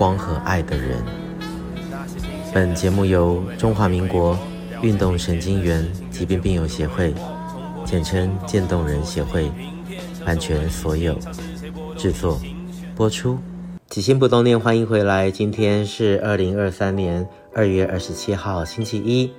光和爱的人。本节目由中华民国运动神经元疾病病友协会，简称渐冻人协会，版权所有，制作播出。起心不冻念，欢迎回来。今天是二零二三年二月二十七号，星期一，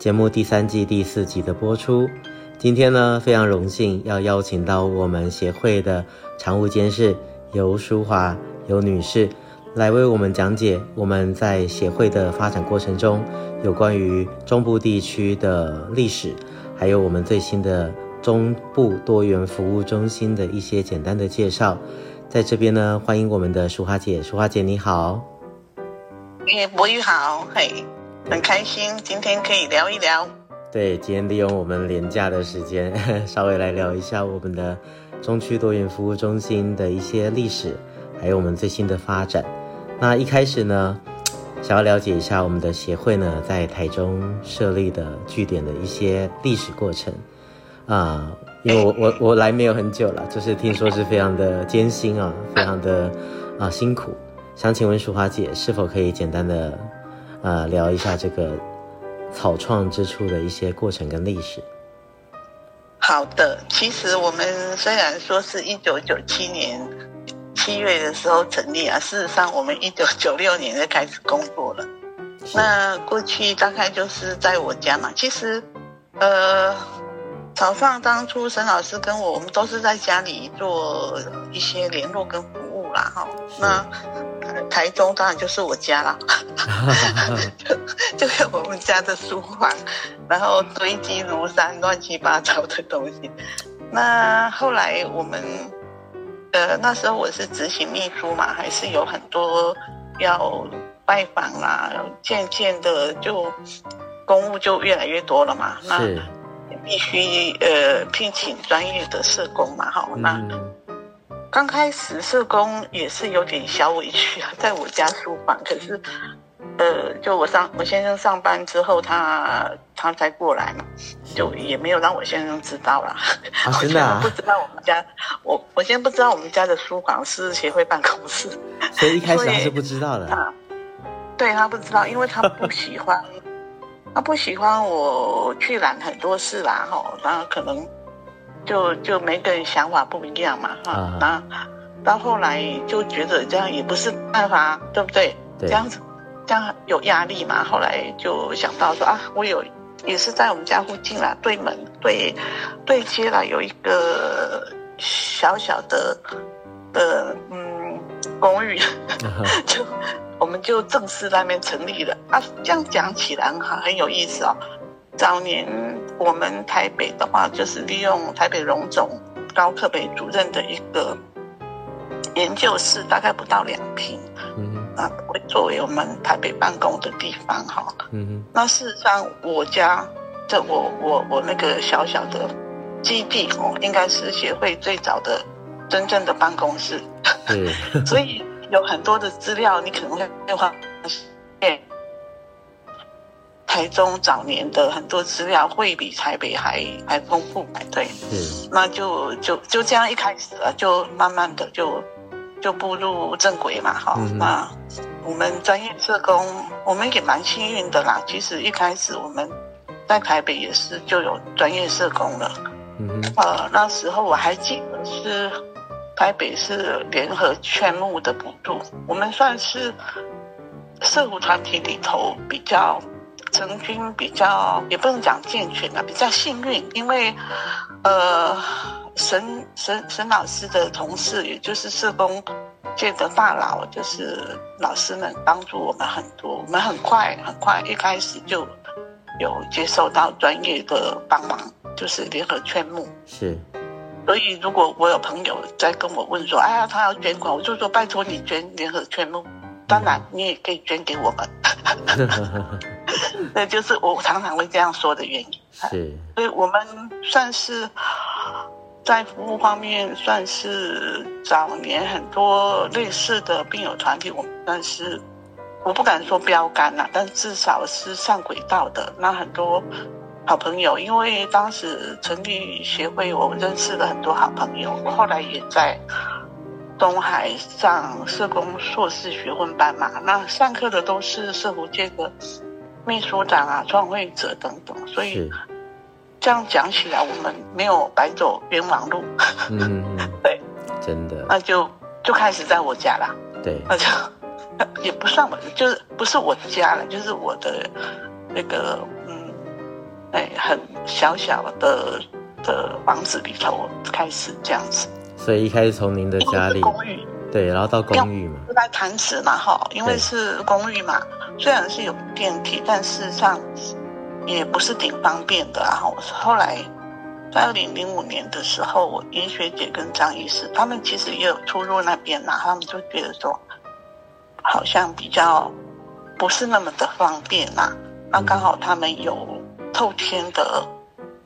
节目第三季第四集的播出。今天呢，非常荣幸要邀请到我们协会的常务监事游淑华游女士。来为我们讲解我们在协会的发展过程中，有关于中部地区的历史，还有我们最新的中部多元服务中心的一些简单的介绍。在这边呢，欢迎我们的淑华姐，淑华姐你好。哎，博宇好，嘿，很开心今天可以聊一聊。对，今天利用我们廉价的时间，稍微来聊一下我们的中区多元服务中心的一些历史，还有我们最新的发展。那一开始呢，想要了解一下我们的协会呢，在台中设立的据点的一些历史过程啊，因为我我我来没有很久了，就是听说是非常的艰辛啊，非常的啊辛苦。想请问淑华姐，是否可以简单的呃聊一下这个草创之初的一些过程跟历史？好的，其实我们虽然说是一九九七年。七月的时候成立啊，事实上我们一九九六年就开始工作了。那过去大概就是在我家嘛，其实，呃，早上当初沈老师跟我，我们都是在家里做一些联络跟服务啦，哈。那台中当然就是我家啦，就就是我们家的书房，然后堆积如山，乱七八糟的东西。那后来我们。呃，那时候我是执行秘书嘛，还是有很多要拜访啦，渐渐的就公务就越来越多了嘛，那必须呃聘请专业的社工嘛，哈、嗯，那刚开始社工也是有点小委屈啊，在我家书房，可是。呃，就我上我先生上班之后，他他才过来嘛，就也没有让我先生知道啦。啊，真的啊？我不知道我们家，我我先不知道我们家的书房是协会办公室，所以一开始他是不知道的。啊对他不知道，因为他不喜欢，他不喜欢我去揽很多事啦，哈，然后可能就就每个人想法不一样嘛，哈，那、啊、到后来就觉得这样也不是办法，对不对？对，这样子。这样有压力嘛？后来就想到说啊，我有也是在我们家附近啦，对门对对接啦，有一个小小的的嗯公寓，就我们就正式那边成立了啊。这样讲起来很好，很有意思哦。早年我们台北的话，就是利用台北荣总高克北主任的一个研究室，大概不到两坪。啊，会作为我们台北办公的地方哈。嗯哼。那事实上，我家这我我我那个小小的基地哦，应该是协会最早的真正的办公室。嗯。所以有很多的资料，你可能会发现，台中早年的很多资料会比台北还还丰富。对。嗯。那就就就这样一开始啊，就慢慢的就。就步入正轨嘛，哈、嗯，那我们专业社工，我们也蛮幸运的啦。其实一开始我们在台北也是就有专业社工了，嗯，呃，那时候我还记得是台北是联合劝募的补助，我们算是社福团体里头比较成军，比较也不能讲健全的，比较幸运，因为呃。沈沈沈老师的同事，也就是社工界的大佬，就是老师们帮助我们很多。我们很快很快一开始就有接受到专业的帮忙，就是联合劝募。是。所以如果我有朋友在跟我问说：“哎呀，他要捐款，我就说拜托你捐联合劝募当然你也可以捐给我们。那就是我常常会这样说的原因。是，所以我们算是在服务方面，算是早年很多类似的病友团体，我们算是我不敢说标杆了，但至少是上轨道的。那很多好朋友，因为当时成立协会，我认识了很多好朋友，我后来也在东海上社工硕士学分班嘛，那上课的都是社福界的。秘书长啊，创会者等等，所以这样讲起来，我们没有白走冤枉路。嗯，对，真的。那就就开始在我家了。对，那就 也不算我，就是不是我家了，就是我的那个嗯，哎，很小小的的房子里头开始这样子。所以一开始从您的家里公寓，对，然后到公寓嘛，就在潭池嘛，哈，因为是公寓嘛。虽然是有电梯，但事实上也不是挺方便的。然后后来在二零零五年的时候，我严学姐跟张医师他们其实也有出入那边呐，他们就觉得说好像比较不是那么的方便呐。那刚好他们有透天的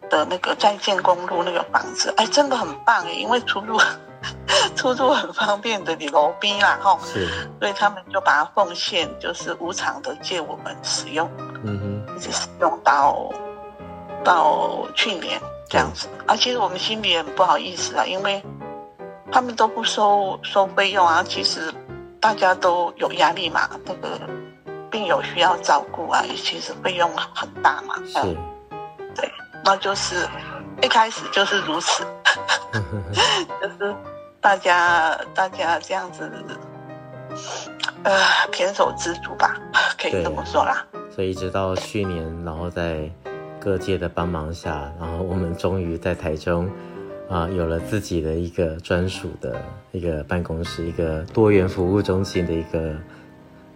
的那个在建公路那个房子，哎，真的很棒哎，因为出入。出入很方便的你罗宾啦，哈，是，所以他们就把它奉献，就是无偿的借我们使用，一直使用到到去年这样子。啊，其实我们心里也很不好意思啊，因为他们都不收收费用啊，其实大家都有压力嘛，那个病友需要照顾啊，其实费用很大嘛，是，对，那就是一开始就是如此，就是。大家，大家这样子，呃，胼手胝足吧，可以这么说啦。所以一直到去年，然后在各界的帮忙下，然后我们终于在台中啊、呃，有了自己的一个专属的一个办公室，一个多元服务中心的一个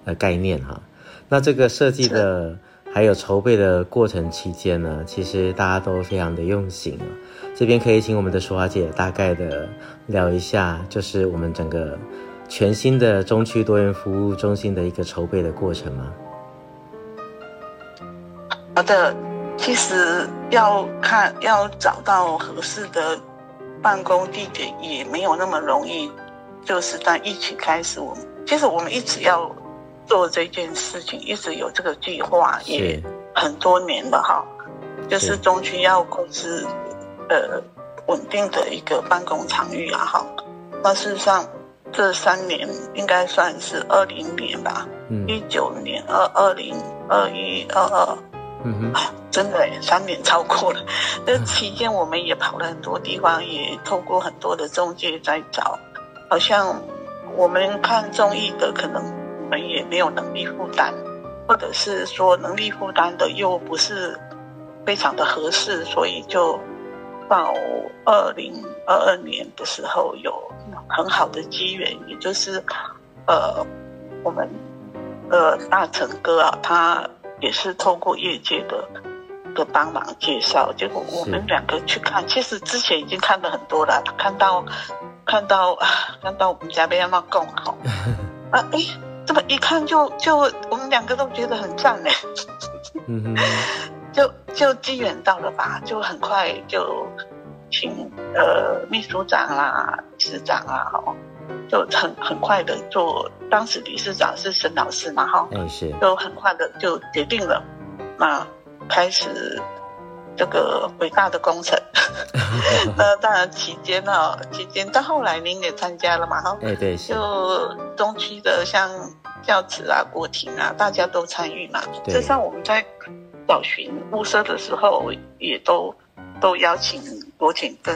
呃概念哈。那这个设计的还有筹备的过程期间呢，其实大家都非常的用心啊。这边可以请我们的淑华姐大概的聊一下，就是我们整个全新的中区多元服务中心的一个筹备的过程吗？好的，其实要看要找到合适的办公地点也没有那么容易，就是在一起开始，我们其实我们一直要做这件事情，一直有这个计划，也很多年了哈，就是中区要控制。呃，稳定的一个办公场域啊，哈。那事实上，这三年应该算是二零年吧，一九年、二二零、二一、二二，嗯哼，真的哎，三年超过了。这 期间我们也跑了很多地方，也透过很多的中介在找。好像我们看中意的，可能我们也没有能力负担，或者是说能力负担的又不是非常的合适，所以就。到二零二二年的时候，有很好的机缘，也就是，呃，我们呃大成哥啊，他也是透过业界的的帮忙介绍，结果我们两个去看，其实之前已经看了很多了，看到看到 看到我们家被他们供好，啊哎，这么一看就就我们两个都觉得很赞呢。嗯哼。就就机缘到了吧，就很快就请呃秘书长啦、理事长啊，就很很快的做。当时理事长是沈老师嘛，哈，嗯是，就很快的就决定了，那开始这个伟大的工程。那当然期间呢，期间到后来您也参加了嘛，哈，哎对，就中区的像教职啊、国庭啊，大家都参与嘛。实际上我们在。找寻物色的时候，也都都邀请国庭跟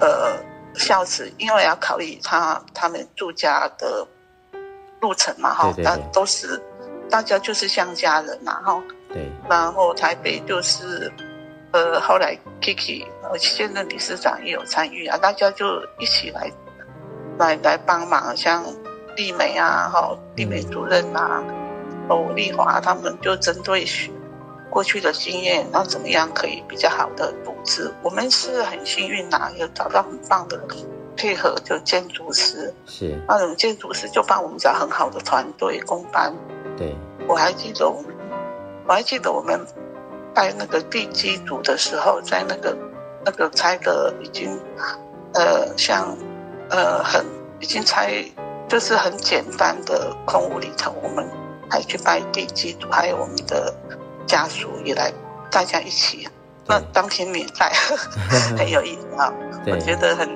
呃孝慈，因为要考虑他他们住家的路程嘛，哈，但都是大家就是像家人嘛，哈，对。然后台北就是呃后来 Kiki，呃现任理事长也有参与啊，大家就一起来来来帮忙，像丽美啊，哈，丽美主任啊。嗯哦，丽华他们就针对过去的经验，那怎么样可以比较好的布置？我们是很幸运呐、啊，有找到很棒的配合就建筑师，是那种建筑师就帮我们找很好的团队工班。对，我还记得我们，我还记得我们带那个地基组的时候，在那个那个拆的已经呃像呃很已经拆就是很简单的空屋里头，我们还去拜地基组，还有我们的家属也来，大家一起。那当天年代 很有意思啊，我觉得很，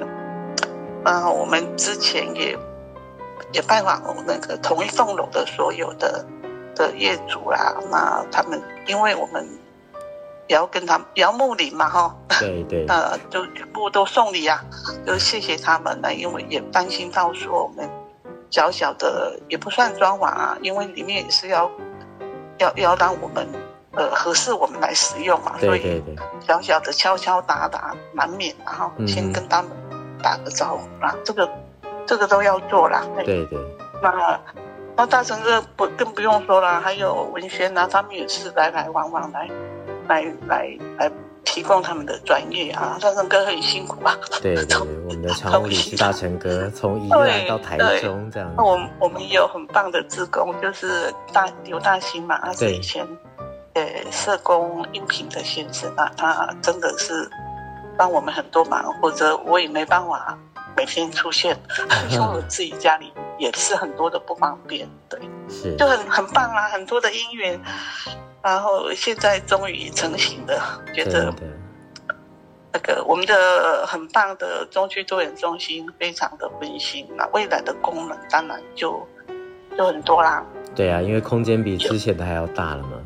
然后我们之前也也拜访那个同一栋楼的所有的的业主啦，那他们因为我们也要跟他们也要睦邻嘛哈，对对，呃，就全部都送礼啊，就谢谢他们呢，因为也担心到说我们小小的也不算装潢啊，因为里面也是要要要让我们。呃，合适我们来使用嘛，对对对，所以小小的敲敲打打难免，然后先跟他们打个招呼啦，嗯、这个这个都要做啦。对对，那那大成哥不更不用说了，还有文轩啊，他们也是来来往往来来来来提供他们的专业啊。大成哥很辛苦啊。对对对，我们的常务理事大成哥从宜兰到台中这样。那我我们也有很棒的志工，就是大刘大兴嘛，他是以前。呃，社工应聘的先生啊，他真的是帮我们很多忙，或者我也没办法每天出现，因为我自己家里也是很多的不方便，对，是就很很棒啊，很多的姻缘，然后现在终于成型了，觉得那个我们的很棒的中区多元中心非常的温馨，那未来的功能当然就就很多啦。对啊，因为空间比之前的还要大了嘛。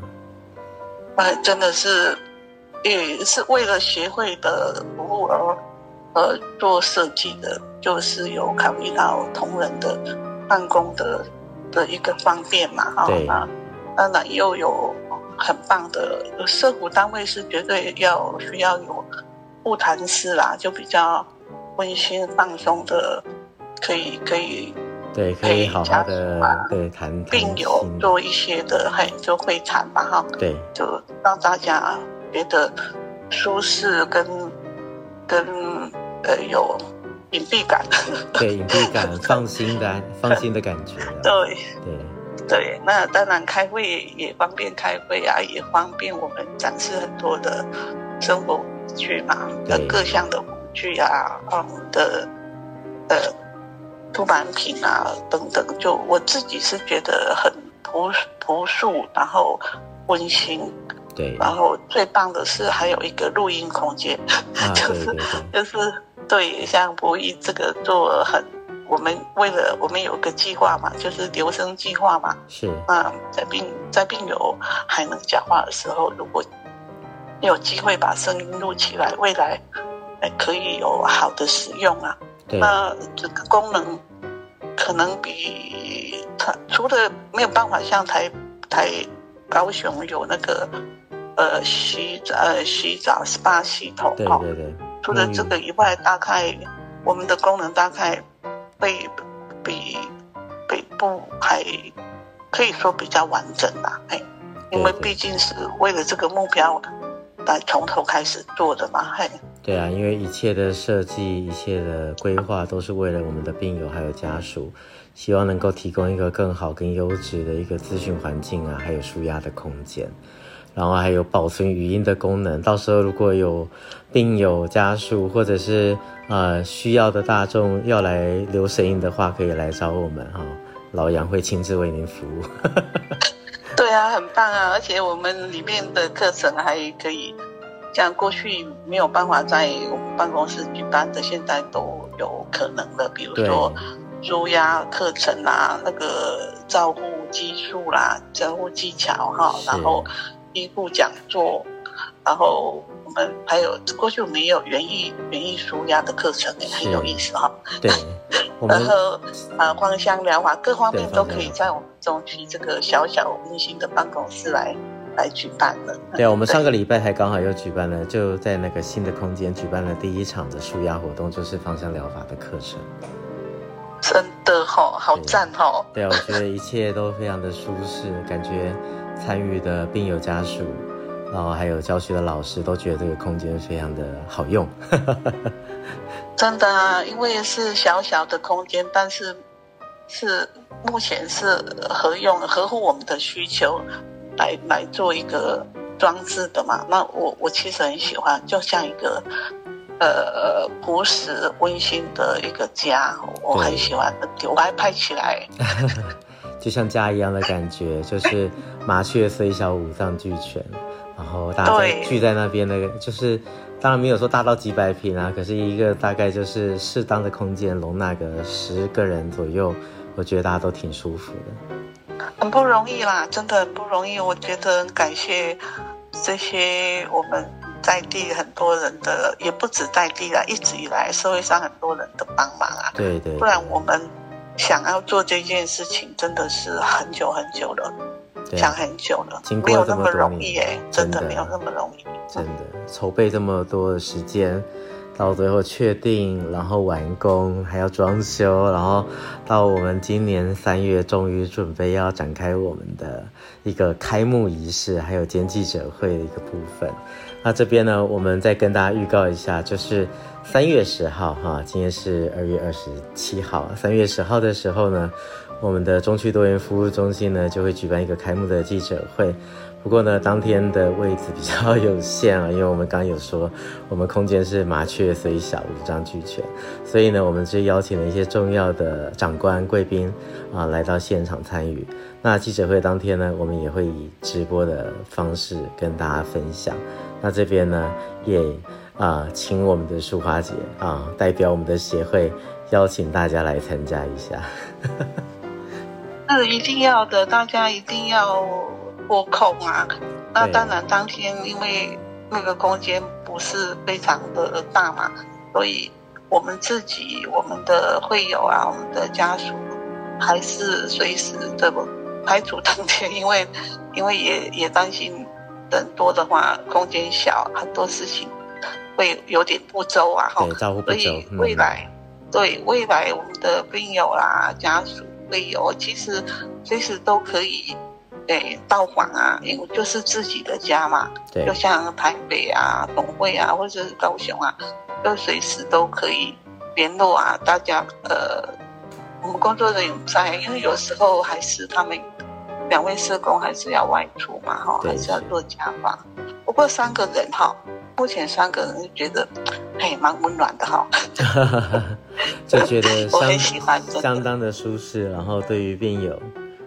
真的是，也是为了协会的服务而而做设计的，就是有考虑到同仁的办公的的一个方便嘛，啊，那当然又有很棒的社股单位是绝对要需要有晤谈室啦，就比较温馨放松的，可以可以。对，可以好好的对谈病友做一些的，嘿，就会谈嘛，哈，对，就让大家觉得舒适跟跟呃有隐蔽感，对，隐蔽感，放心的放心的感觉，对对对，那当然开会也方便开会啊，也方便我们展示很多的生活工具嘛，各各项的工具啊，我们的呃。出版品啊，等等，就我自己是觉得很朴朴素，然后温馨。对。然后最棒的是还有一个录音空间，啊、就是就是对，像博弈这个做很，我们为了我们有个计划嘛，就是留声计划嘛。是。那，在病在病友还能讲话的时候，如果有机会把声音录起来，未来可以有好的使用啊。那这个功能可能比它除了没有办法像台台高雄有那个呃洗呃洗澡 SPA 系统对对对，除了这个以外，大概我们的功能大概会比北部还可以说比较完整啦，哎，因为毕竟是为了这个目标来从头开始做的嘛，嘿。对啊，因为一切的设计、一切的规划都是为了我们的病友还有家属，希望能够提供一个更好、更优质的一个咨询环境啊，还有舒压的空间，然后还有保存语音的功能。到时候如果有病友家属或者是呃需要的大众要来留声音的话，可以来找我们哈、哦，老杨会亲自为您服务。对啊，很棒啊，而且我们里面的课程还可以。像过去没有办法在我们办公室举办的，现在都有可能了。比如说，舒压课程啊，那个照顾技术啦，照顾技巧哈，然后医护讲座，然后我们还有过去我们也有园艺园艺舒压的课程，也很有意思哈。对，然后啊，芳香疗法各方面都可以在我们中区这个小小温馨的办公室来。来举办了，对啊，我们上个礼拜还刚好又举办了，就在那个新的空间举办了第一场的舒压活动，就是芳香疗法的课程。真的好、哦、好赞哦！对啊，我觉得一切都非常的舒适，感觉参与的病友家属，然后还有教学的老师都觉得这个空间非常的好用。真的啊，因为是小小的空间，但是是目前是合用合乎我们的需求来来做一个装置的嘛。那我我其实很喜欢，就像一个呃朴实温馨的一个家，我很喜欢，我还拍起来。就像家一样的感觉，就是麻雀虽小五脏俱全，然后大家聚在那边，那个就是当然没有说大到几百平啊，可是一个大概就是适当的空间，容纳个十个人左右，我觉得大家都挺舒服的。很不容易啦，真的很不容易。我觉得很感谢这些我们在地很多人的，也不止在地啦，一直以来社会上很多人的帮忙啊。对对，不然我们。想要做这件事情，真的是很久很久了，想很久了，没有那么容易哎，真的没有那么容易，真的筹备这么多的时间，到最后确定，然后完工，还要装修，然后到我们今年三月终于准备要展开我们的一个开幕仪式，还有兼记者会的一个部分。那这边呢，我们再跟大家预告一下，就是。三月十号，哈，今天是二月二十七号。三月十号的时候呢，我们的中区多元服务中心呢就会举办一个开幕的记者会。不过呢，当天的位置比较有限啊，因为我们刚有说，我们空间是麻雀虽小，五脏俱全，所以呢，我们就邀请了一些重要的长官贵宾啊来到现场参与。那记者会当天呢，我们也会以直播的方式跟大家分享。那这边呢，也。啊，请我们的淑华姐啊，代表我们的协会邀请大家来参加一下。是一定要的，大家一定要拨空啊。那当然，当天因为那个空间不是非常的大嘛，所以我们自己、我们的会友啊、我们的家属，还是随时的排除当天，因为因为也也担心人多的话，空间小，很多事情。会有点不周啊，哈，所以未来，嗯、对未来我们的病友啦、家属、会友，其实随时都可以，诶，到访啊，因为就是自己的家嘛，对，就像台北啊、总会啊，或者是高雄啊，都随时都可以联络啊，大家，呃，我们工作人员在，因为有时候还是他们两位社工还是要外出嘛，哈，还是要做家访，不过三个人哈。目前三个人就觉得，哎，蛮温暖的哈，就觉得相 我很喜欢，相当的舒适。然后对于病友、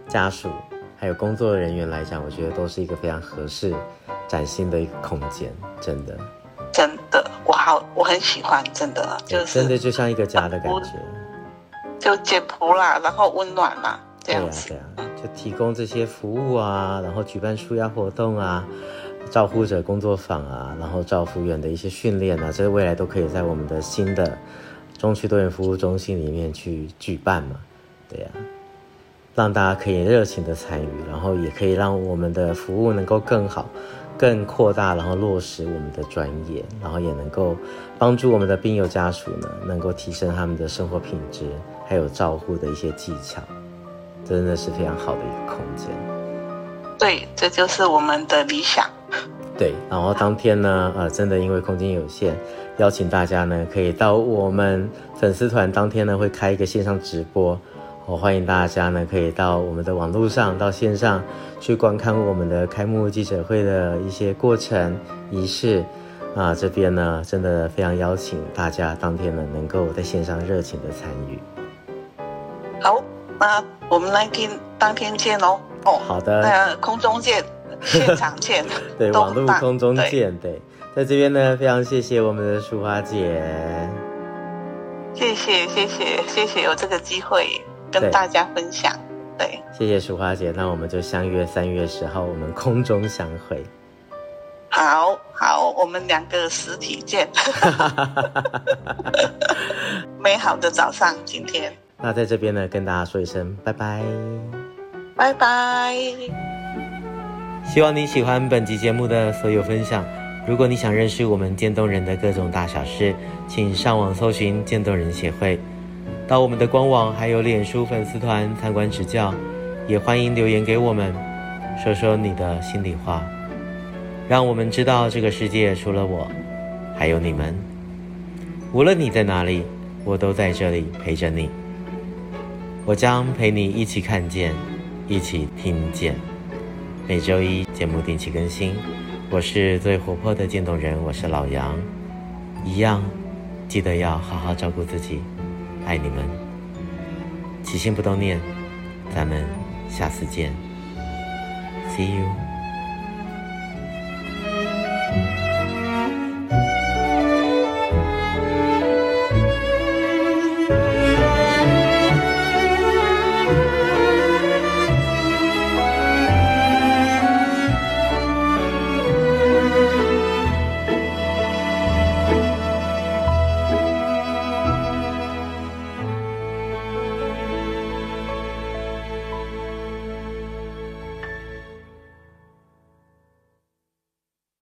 家属还有工作人员来讲，我觉得都是一个非常合适、崭新的一个空间，真的。真的，我好，我很喜欢，真的，就是真的就像一个家的感觉，就简朴啦，然后温暖啦，这样子。对啊，对啊，就提供这些服务啊，然后举办舒压活动啊。照护者工作坊啊，然后照护员的一些训练啊，这个未来都可以在我们的新的中区多元服务中心里面去举办嘛，对呀、让大家可以热情的参与，然后也可以让我们的服务能够更好、更扩大，然后落实我们的专业，然后也能够帮助我们的病友家属呢，能够提升他们的生活品质，还有照护的一些技巧，真的是非常好的一个空间。对，这就是我们的理想。对，然后当天呢，呃，真的因为空间有限，邀请大家呢可以到我们粉丝团当天呢会开一个线上直播，我欢迎大家呢可以到我们的网络上到线上去观看我们的开幕记者会的一些过程仪式啊，这边呢真的非常邀请大家当天呢能够在线上热情的参与。好，那我们来听当天见哦。哦，好的，那空中见。现场见，对，网络空中见，对，在这边呢，非常谢谢我们的淑华姐，谢谢谢谢谢谢有这个机会跟大家分享，对，对。谢谢淑华姐，那我们就相约三月十号，我们空中相会，好好，我们两个实体见，美好的早上，今天，那在这边呢，跟大家说一声拜拜，拜拜。希望你喜欢本集节目的所有分享。如果你想认识我们渐冻人的各种大小事，请上网搜寻渐冻人协会，到我们的官网还有脸书粉丝团参观指教。也欢迎留言给我们，说说你的心里话，让我们知道这个世界除了我，还有你们。无论你在哪里，我都在这里陪着你。我将陪你一起看见，一起听见。每周一节目定期更新。我是最活泼的渐冻人，我是老杨。一样，记得要好好照顾自己，爱你们。起心不动念，咱们下次见。See you.